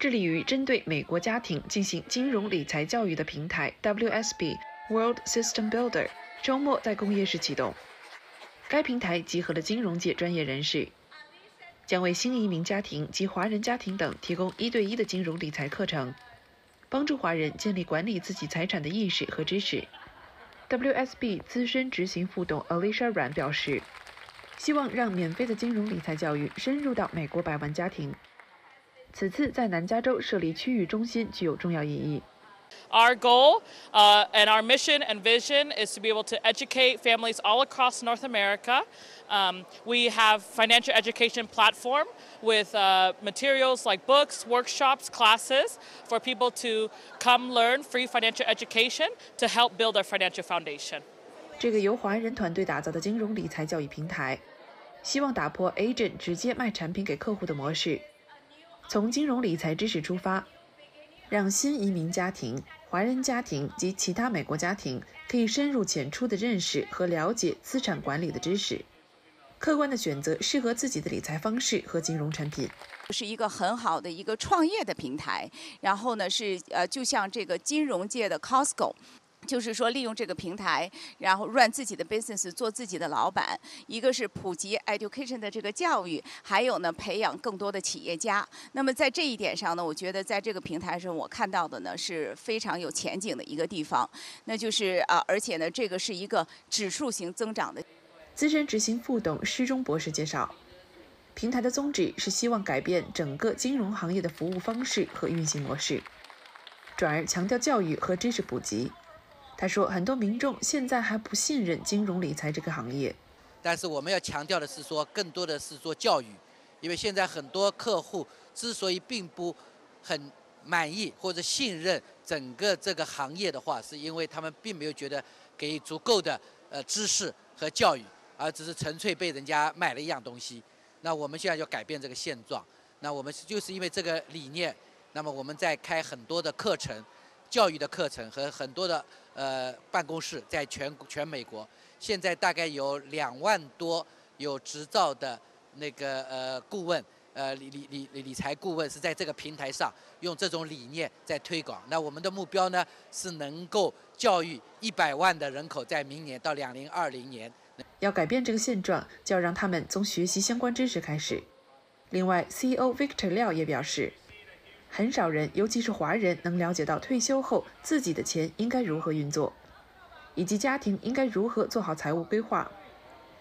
致力于针对美国家庭进行金融理财教育的平台 WSB World System Builder 周末在工业市启动。该平台集合了金融界专业人士，将为新移民家庭及华人家庭等提供一对一的金融理财课程，帮助华人建立管理自己财产的意识和知识。WSB 资深执行副董 Alicia Ran 表示，希望让免费的金融理财教育深入到美国百万家庭。此次在南加州设立区域中心具有重要意义。Our goal uh, and our mission and vision is to be able to educate families all across North America. Um, we have financial education platform with uh, materials like books, workshops, classes for people to come learn free financial education to help build their financial foundation. 这个由华人团队打造的金融理财教育平台，希望打破 agent 直接卖产品给客户的模式。从金融理财知识出发，让新移民家庭、华人家庭及其他美国家庭可以深入浅出地认识和了解资产管理的知识，客观地选择适合自己的理财方式和金融产品。是一个很好的一个创业的平台。然后呢，是呃，就像这个金融界的 Costco。就是说，利用这个平台，然后 run 自己的 business，做自己的老板。一个是普及 education 的这个教育，还有呢，培养更多的企业家。那么在这一点上呢，我觉得在这个平台上，我看到的呢是非常有前景的一个地方。那就是啊，而且呢，这个是一个指数型增长的。资深执行副董施中博士介绍，平台的宗旨是希望改变整个金融行业的服务方式和运行模式，转而强调教育和知识普及。他说：“很多民众现在还不信任金融理财这个行业，但是我们要强调的是说，更多的是做教育，因为现在很多客户之所以并不很满意或者信任整个这个行业的话，是因为他们并没有觉得给足够的呃知识和教育，而只是纯粹被人家买了一样东西。那我们现在要改变这个现状，那我们就是因为这个理念，那么我们在开很多的课程。”教育的课程和很多的呃办公室，在全全美国，现在大概有两万多有执照的那个呃顾问，呃理理理理财顾问是在这个平台上用这种理念在推广。那我们的目标呢是能够教育一百万的人口，在明年到两零二零年。要改变这个现状，就要让他们从学习相关知识开始。另外，CEO Victor 廖也表示。很少人，尤其是华人，能了解到退休后自己的钱应该如何运作，以及家庭应该如何做好财务规划。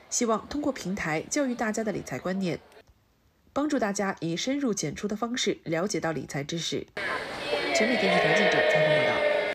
希望通过平台教育大家的理财观念，帮助大家以深入浅出的方式了解到理财知识。全美电视台记者采访报道。